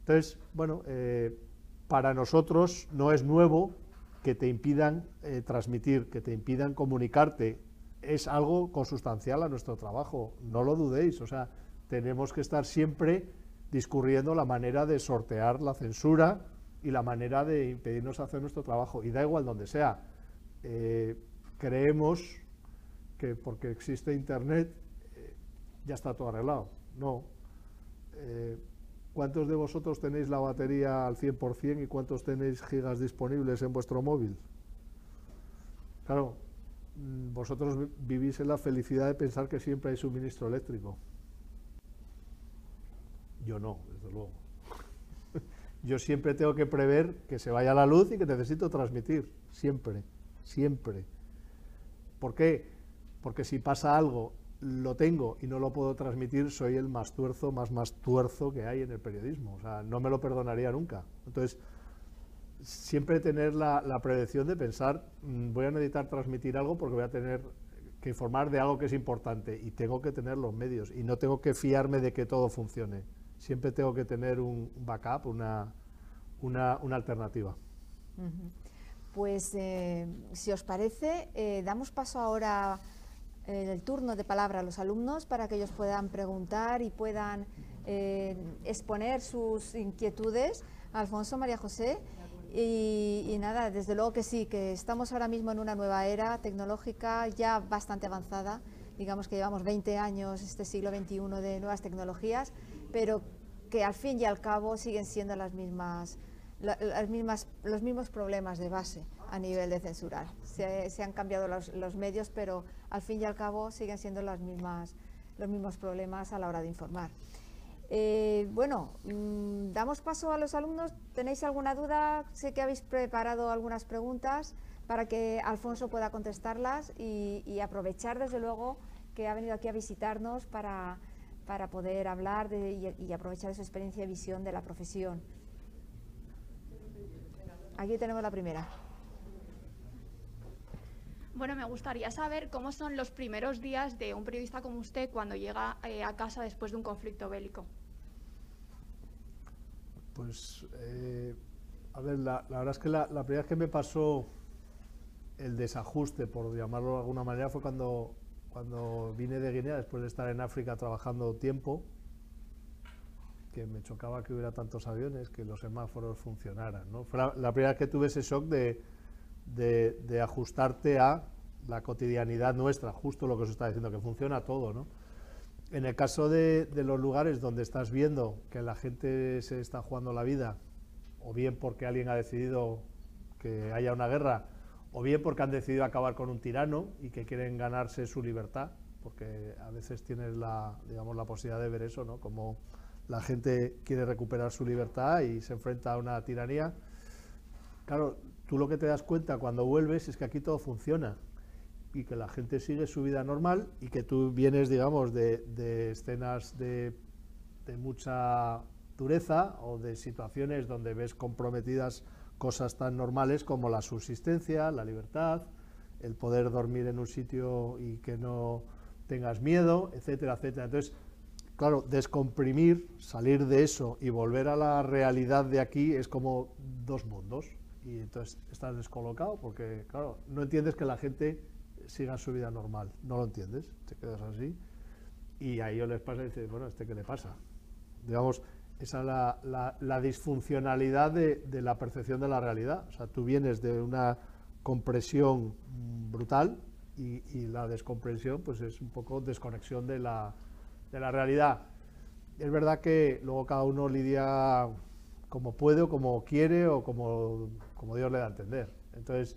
Entonces, bueno, eh, para nosotros no es nuevo que te impidan eh, transmitir, que te impidan comunicarte. Es algo consustancial a nuestro trabajo, no lo dudéis. O sea, tenemos que estar siempre discurriendo la manera de sortear la censura y la manera de impedirnos hacer nuestro trabajo. Y da igual donde sea. Eh, creemos que porque existe Internet eh, ya está todo arreglado. No. ¿Cuántos de vosotros tenéis la batería al 100% y cuántos tenéis gigas disponibles en vuestro móvil? Claro, vosotros vivís en la felicidad de pensar que siempre hay suministro eléctrico. Yo no, desde luego. Yo siempre tengo que prever que se vaya la luz y que necesito transmitir, siempre, siempre. ¿Por qué? Porque si pasa algo lo tengo y no lo puedo transmitir, soy el más tuerzo, más más tuerzo que hay en el periodismo. O sea, no me lo perdonaría nunca. Entonces, siempre tener la, la predicción de pensar, mm, voy a necesitar transmitir algo porque voy a tener que informar de algo que es importante y tengo que tener los medios y no tengo que fiarme de que todo funcione. Siempre tengo que tener un backup, una, una, alternativa. Pues, eh, si os parece, eh, damos paso ahora eh, el turno de palabra a los alumnos para que ellos puedan preguntar y puedan exponer sus inquietudes. Alfonso, María José. Y, nada, desde luego que sí, que estamos ahora mismo en una nueva era tecnológica ya bastante avanzada. Digamos que llevamos 20 años, este siglo XXI, de nuevas tecnologías, pero que al fin y al cabo siguen siendo las mismas las mismas, los mismos problemas de base a nivel de censurar. Se, han cambiado los, los, medios, pero al fin y al cabo siguen siendo las mismas, los mismos problemas a la hora de informar. Eh, bueno, mm, damos paso a los alumnos. ¿Tenéis alguna duda? Sé que habéis preparado algunas preguntas para que Alfonso pueda contestarlas y, aprovechar, desde luego, que ha venido aquí a visitarnos para, para poder hablar de, y, aprovechar su experiencia y visión de la profesión. Aquí tenemos la primera. Bueno, me gustaría saber cómo son los primeros días de un periodista como usted cuando llega eh, a casa después de un conflicto bélico. Pues, eh, a ver, la, verdad es que la, primera vez que me pasó el desajuste, por llamarlo de alguna manera, fue cuando, cuando vine de Guinea, después de estar en África trabajando tiempo, que me chocaba que hubiera tantos aviones, que los semáforos funcionaran. ¿no? Fue la, primera vez que tuve ese shock de, de, ajustarte a la cotidianidad nuestra, justo lo que os está diciendo, que funciona todo, ¿no? En el caso de, los lugares donde estás viendo que la gente se está jugando la vida, o bien porque alguien ha decidido que haya una guerra, o bien porque han decidido acabar con un tirano y que quieren ganarse su libertad, porque a veces tienes la, digamos, la posibilidad de ver eso, ¿no? Como la gente quiere recuperar su libertad y se enfrenta a una tiranía. Claro, tú lo que te das cuenta cuando vuelves es que aquí todo funciona y que la gente sigue su vida normal y que tú vienes, digamos, de, escenas de, mucha dureza o de situaciones donde ves comprometidas cosas tan normales como la subsistencia, la libertad, el poder dormir en un sitio y que no tengas miedo, etcétera, etcétera. Entonces, claro, descomprimir, salir de eso y volver a la realidad de aquí es como dos mundos. Y entonces estás descolocado porque, claro, no entiendes que la gente sigan su vida normal. No lo entiendes, te quedas así. Y a ellos les pasa y dices, bueno, ¿este qué le pasa? Digamos, esa es la, disfuncionalidad de, de, la percepción de la realidad. O sea, tú vienes de una compresión brutal y, y, la descompresión pues es un poco desconexión de la, de la realidad. Es verdad que luego cada uno lidia como puede o como quiere o como, como Dios le da a entender. Entonces,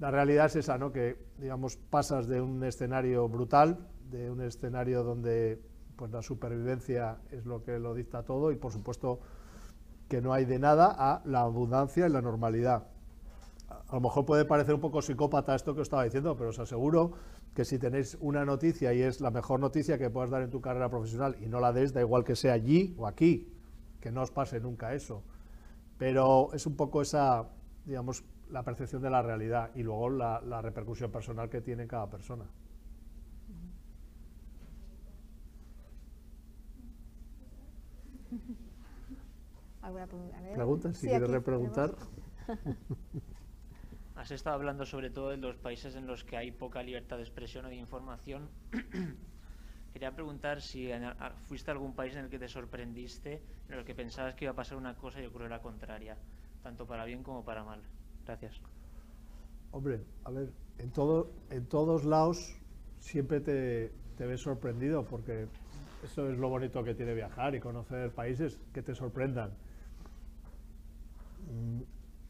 la realidad es esa, ¿no? que digamos, pasas de un escenario brutal, de un escenario donde pues, la supervivencia es lo que lo dicta todo y por supuesto que no hay de nada a la abundancia y la normalidad. A lo mejor puede parecer un poco psicópata esto que os estaba diciendo, pero os aseguro que si tenéis una noticia y es la mejor noticia que puedas dar en tu carrera profesional y no la des, da igual que sea allí o aquí, que no os pase nunca eso. Pero es un poco esa, digamos, la percepción de la realidad y luego la, la repercusión personal que tiene cada persona. pregunta? Si quieres repreguntar. Has estado hablando sobre todo de los países en los que hay poca libertad de expresión o de información. Quería preguntar si fuiste a algún país en el que te sorprendiste, en el que pensabas que iba a pasar una cosa y ocurrió la contraria, tanto para bien como para mal. Gracias. Hombre, a ver, en, todo, en todos lados siempre te, ves sorprendido porque eso es lo bonito que tiene viajar y conocer países que te sorprendan. Mm,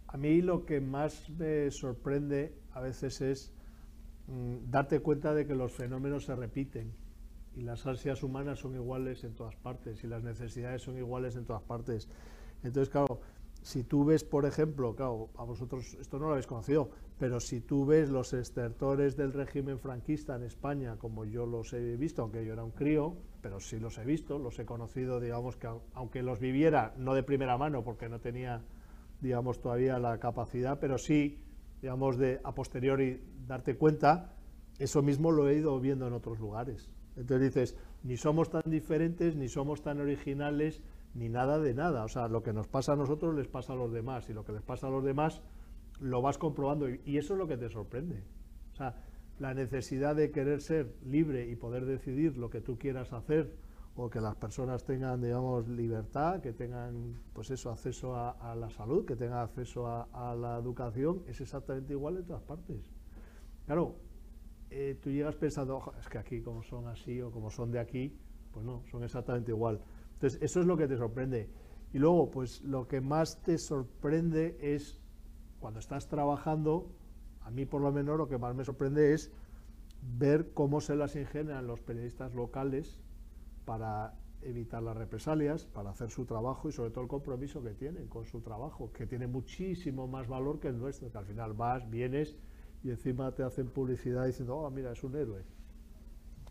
a mí lo que más me sorprende a veces es mm, darte cuenta de que los fenómenos se repiten y las ansias humanas son iguales en todas partes y las necesidades son iguales en todas partes. Entonces, claro, si tú ves, por ejemplo, claro, a vosotros esto no lo habéis conocido, pero si tú ves los estertores del régimen franquista en España, como yo los he visto, aunque yo era un crío, pero sí los he visto, los he conocido, digamos que aunque los viviera, no de primera mano, porque no tenía, digamos, todavía la capacidad, pero sí, digamos, de a posteriori darte cuenta, eso mismo lo he ido viendo en otros lugares. Entonces dices, ni somos tan diferentes, ni somos tan originales, ni nada de nada. O sea, lo que nos pasa a nosotros les pasa a los demás y lo que les pasa a los demás lo vas comprobando y, eso es lo que te sorprende. O sea, la necesidad de querer ser libre y poder decidir lo que tú quieras hacer o que las personas tengan, digamos, libertad, que tengan, pues eso, acceso a, la salud, que tengan acceso a, la educación, es exactamente igual en todas partes. Claro, eh, tú llegas pensando, es que aquí como son así o como son de aquí, pues no, son exactamente igual. Entonces, eso es lo que te sorprende. Y luego, pues lo que más te sorprende es cuando estás trabajando, a mí por lo menos lo que más me sorprende es ver cómo se las ingenian los periodistas locales para evitar las represalias, para hacer su trabajo y sobre todo el compromiso que tienen con su trabajo, que tiene muchísimo más valor que el nuestro, que al final vas, vienes y encima te hacen publicidad diciendo, oh, mira, es un héroe.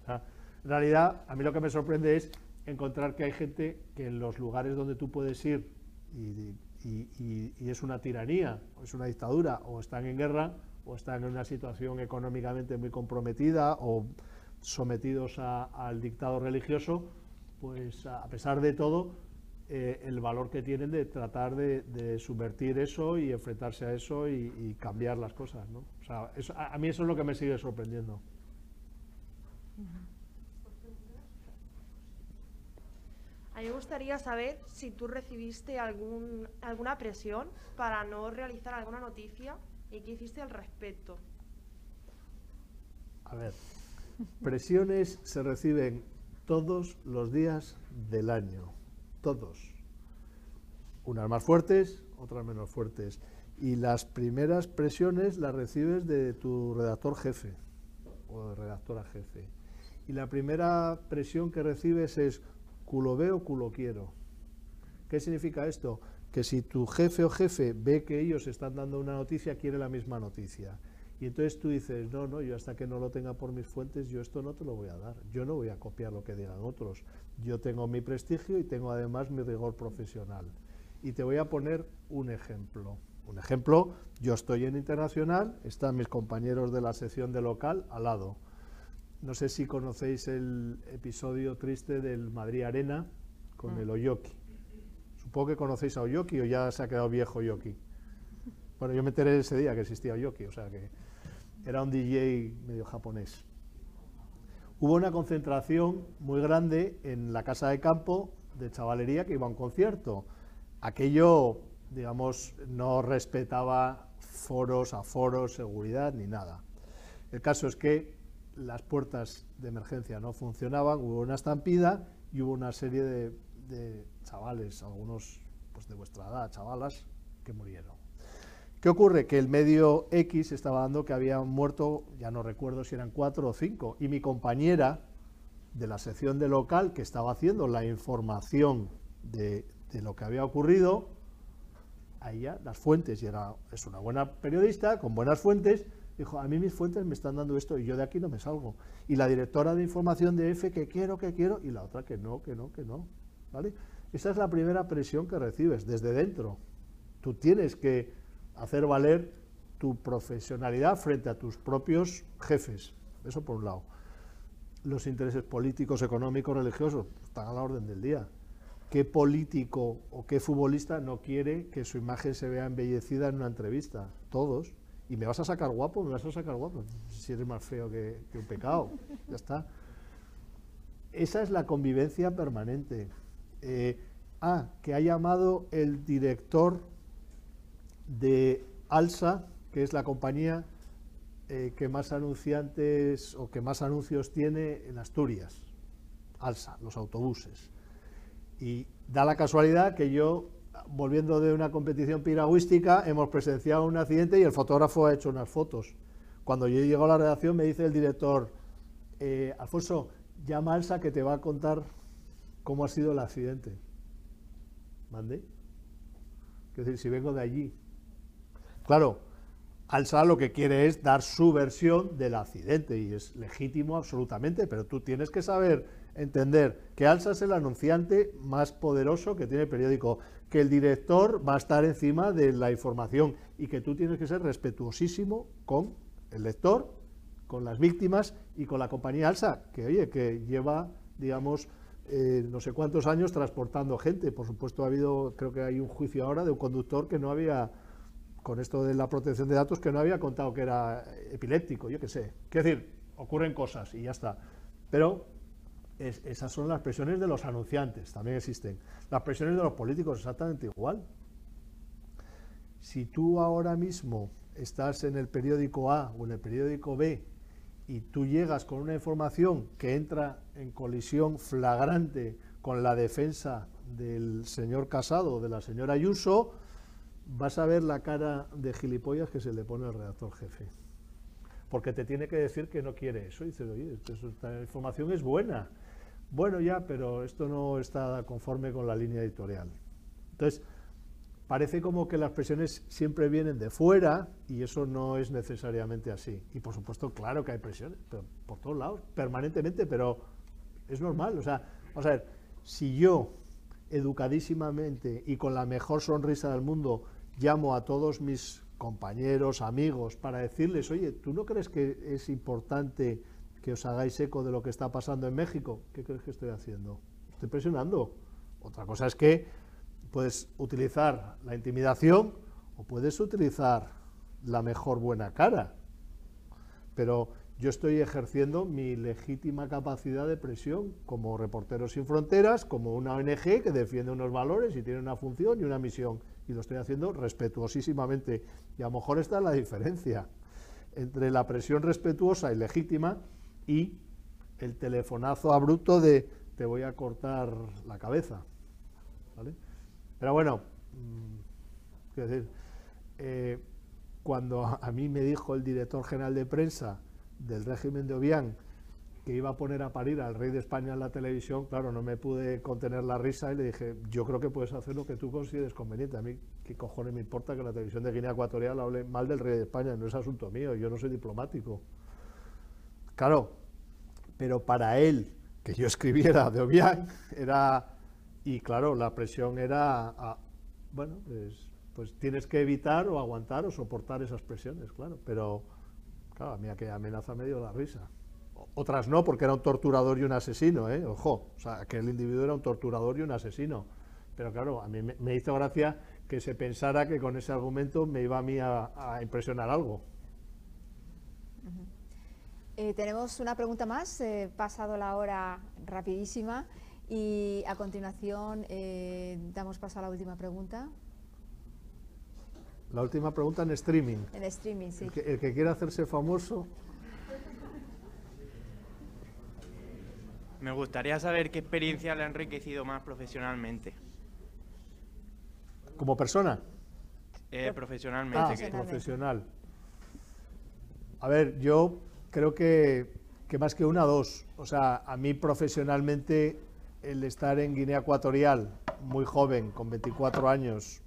en realidad, a mí lo que me sorprende es encontrar que hay gente que en los lugares donde tú puedes ir y, es una tiranía, o es una dictadura, o están en guerra, o están en una situación económicamente muy comprometida, o sometidos al dictado religioso, pues a pesar de todo, eh, el valor que tienen de tratar de, subvertir eso y enfrentarse a eso y, cambiar las cosas. ¿no? O sea, a, mí eso es lo que me sigue sorprendiendo. A mí me gustaría saber si tú recibiste alguna presión para no realizar alguna noticia y qué hiciste al respecto. A ver, presiones se reciben todos los días del año, todos. Unas más fuertes, otras menos fuertes. Y las primeras presiones las recibes de tu redactor jefe o de redactora jefe. Y la primera presión que recibes es culo veo, culo quiero. ¿Qué significa esto? Que si tu jefe o jefe ve que ellos están dando una noticia, quiere la misma noticia. Y entonces tú dices, no, no, yo hasta que no lo tenga por mis fuentes, yo esto no te lo voy a dar. Yo no voy a copiar lo que digan otros. Yo tengo mi prestigio y tengo además mi rigor profesional. Y te voy a poner un ejemplo. Un ejemplo, yo estoy en Internacional, están mis compañeros de la sección de local al lado. No sé si conocéis el episodio triste del Madrid Arena con mm. el Oyoki. Supongo que conocéis a Oyoki o ya se ha quedado viejo Oyoki. Bueno, yo me enteré ese día que existía Oyoki, o sea que era un DJ medio japonés. Hubo una concentración muy grande en la casa de campo de chavalería que iba a un concierto. Aquello, digamos, no respetaba foros, aforos, seguridad ni nada. El caso es que las puertas de emergencia no funcionaban, hubo una estampida y hubo una serie de, de chavales, algunos pues de vuestra edad, chavalas, que murieron. ¿Qué ocurre? Que el medio X estaba dando que habían muerto, ya no recuerdo si eran cuatro o cinco, y mi compañera de la sección de local que estaba haciendo la información de, lo que había ocurrido, a ella las fuentes, y era, es una buena periodista, con buenas fuentes, dijo, a mí mis fuentes me están dando esto y yo de aquí no me salgo. Y la directora de información de F que quiero, que quiero, y la otra que no, que no, que no. ¿Vale? Esa es la primera presión que recibes desde dentro. Tú tienes que hacer valer tu profesionalidad frente a tus propios jefes. Eso por un lado. Los intereses políticos, económicos, religiosos están a la orden del día. ¿Qué político o qué futbolista no quiere que su imagen se vea embellecida en una entrevista? Todos. ¿Y me vas a sacar guapo? ¿Me vas a sacar guapo? Si eres más feo que, un pecado. Ya está. Esa es la convivencia permanente. Eh, ah, que ha llamado el director de Alsa, que es la compañía eh, que más anunciantes o que más anuncios tiene en Asturias. Alsa, los autobuses. Y da la casualidad que yo, volviendo de una competición piragüística, hemos presenciado un accidente y el fotógrafo ha hecho unas fotos. Cuando yo llego a la redacción me dice el director, eh, Alfonso, llama a Alsa que te va a contar cómo ha sido el accidente. ¿Mande? Es decir, si vengo de allí, Claro, Alsa lo que quiere es dar su versión del accidente y es legítimo absolutamente, pero tú tienes que saber entender que Alsa es el anunciante más poderoso que tiene el periódico, que el director va a estar encima de la información y que tú tienes que ser respetuosísimo con el lector, con las víctimas y con la compañía Alsa, que oye, que lleva, digamos, eh, no sé cuántos años transportando gente. Por supuesto, ha habido, creo que hay un juicio ahora de un conductor que no había con esto de la protección de datos que no había contado que era epiléptico, yo qué sé. Quiero decir, ocurren cosas y ya está. Pero esas son las presiones de los anunciantes, también existen. Las presiones de los políticos, exactamente igual. Si tú ahora mismo estás en el periódico A o en el periódico B y tú llegas con una información que entra en colisión flagrante con la defensa del señor Casado o de la señora Ayuso, vas a ver la cara de gilipollas que se le pone al redactor jefe. Porque te tiene que decir que no quiere eso. Y dices, oye, esta información es buena. Bueno, ya, pero esto no está conforme con la línea editorial. Entonces, parece como que las presiones siempre vienen de fuera y eso no es necesariamente así. Y por supuesto, claro que hay presiones, pero por todos lados, permanentemente, pero es normal. O sea, vamos a ver, si yo educadísimamente y con la mejor sonrisa del mundo llamo a todos mis compañeros, amigos, para decirles, oye, ¿tú no crees que es importante que os hagáis eco de lo que está pasando en México? ¿Qué crees que estoy haciendo? Estoy presionando. Otra cosa es que puedes utilizar la intimidación o puedes utilizar la mejor buena cara. Pero yo estoy ejerciendo mi legítima capacidad de presión como Reporteros Sin Fronteras, como una ONG que defiende unos valores y tiene una función y una misión. Y lo estoy haciendo respetuosísimamente. Y a lo mejor está la diferencia entre la presión respetuosa y legítima y el telefonazo abrupto de te voy a cortar la cabeza. Pero bueno, mm, quiero decir, eh, cuando a mí me dijo el director general de prensa del régimen de Obiang que iba a poner a parir al rey de España en la televisión, claro, no me pude contener la risa y le dije, yo creo que puedes hacer lo que tú consideres conveniente. A mí, ¿qué cojones me importa que la televisión de Guinea Ecuatorial hable mal del rey de España? No es asunto mío, yo no soy diplomático. Claro, pero para él, que yo escribiera de Obiang, era... Y claro, la presión era, bueno, pues, pues tienes que evitar o aguantar o soportar esas presiones, claro, pero Claro, a mí aquella amenaza me dio la risa. Otras no, porque era un torturador y un asesino, ¿eh? Ojo, o sea, aquel individuo era un torturador y un asesino. Pero claro, a mí me, hizo gracia que se pensara que con ese argumento me iba a mí a, impresionar algo. Eh, tenemos una pregunta más, eh, pasado la hora rapidísima y a continuación eh, damos paso a la última pregunta. La última pregunta en streaming. En streaming, sí. El que, el que quiera hacerse famoso. Me gustaría saber qué experiencia le ha enriquecido más profesionalmente. ¿Como persona? Eh, profesionalmente. Ah, profesional. A ver, yo creo que, que más que una, dos. O sea, a mí profesionalmente el estar en Guinea Ecuatorial, muy joven, con 24 años,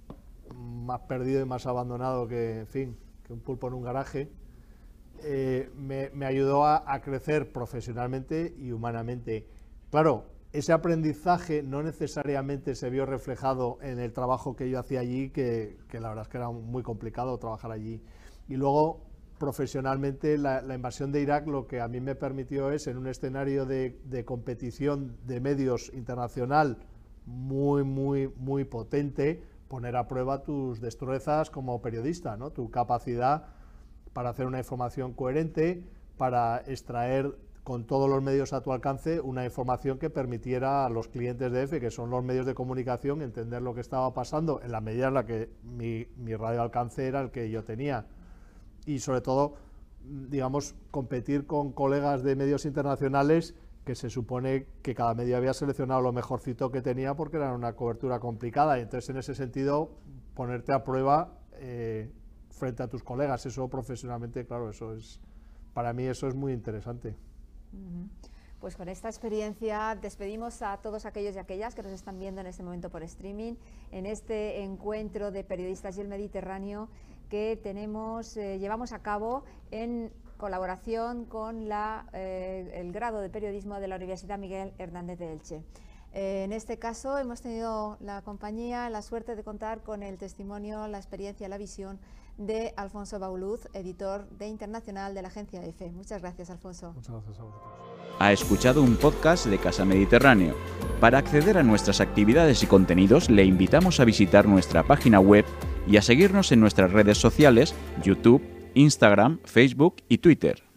más perdido y más abandonado que, en fin, que un pulpo en un garaje, eh, me, ayudó a, crecer profesionalmente y humanamente. Claro, ese aprendizaje no necesariamente se vio reflejado en el trabajo que yo hacía allí, que, la verdad es que era muy complicado trabajar allí. Y luego, profesionalmente, la, invasión de Irak lo que a mí me permitió es, en un escenario de, competición de medios internacional muy, muy, muy potente, poner a prueba tus destrezas como periodista, ¿no? tu capacidad para hacer una información coherente, para extraer con todos los medios a tu alcance una información que permitiera a los clientes de EFE, que son los medios de comunicación, entender lo que estaba pasando en la medida en la que mi radio alcance era el que yo tenía. Y sobre todo, digamos, competir con colegas de medios internacionales que se supone que cada medio había seleccionado lo mejorcito que tenía porque era una cobertura complicada. Entonces, en ese sentido, ponerte a prueba eh, frente a tus colegas, eso profesionalmente, claro, eso es, para mí eso es muy interesante. Pues con esta experiencia despedimos a todos aquellos y aquellas que nos están viendo en este momento por streaming, en este encuentro de periodistas y el Mediterráneo que tenemos, eh, llevamos a cabo en colaboración con eh, el grado de periodismo de la Universidad Miguel Hernández de Elche. Eh, en este caso hemos tenido la compañía, la suerte de contar con el testimonio, la experiencia, la visión de Alfonso Bauluz, editor de Internacional de la agencia EFE. Muchas gracias, Alfonso. Muchas gracias a vosotros. Ha escuchado un podcast de Casa Mediterráneo. Para acceder a nuestras actividades y contenidos, le invitamos a visitar nuestra página web y a seguirnos en nuestras redes sociales, YouTube, Instagram, Facebook y Twitter.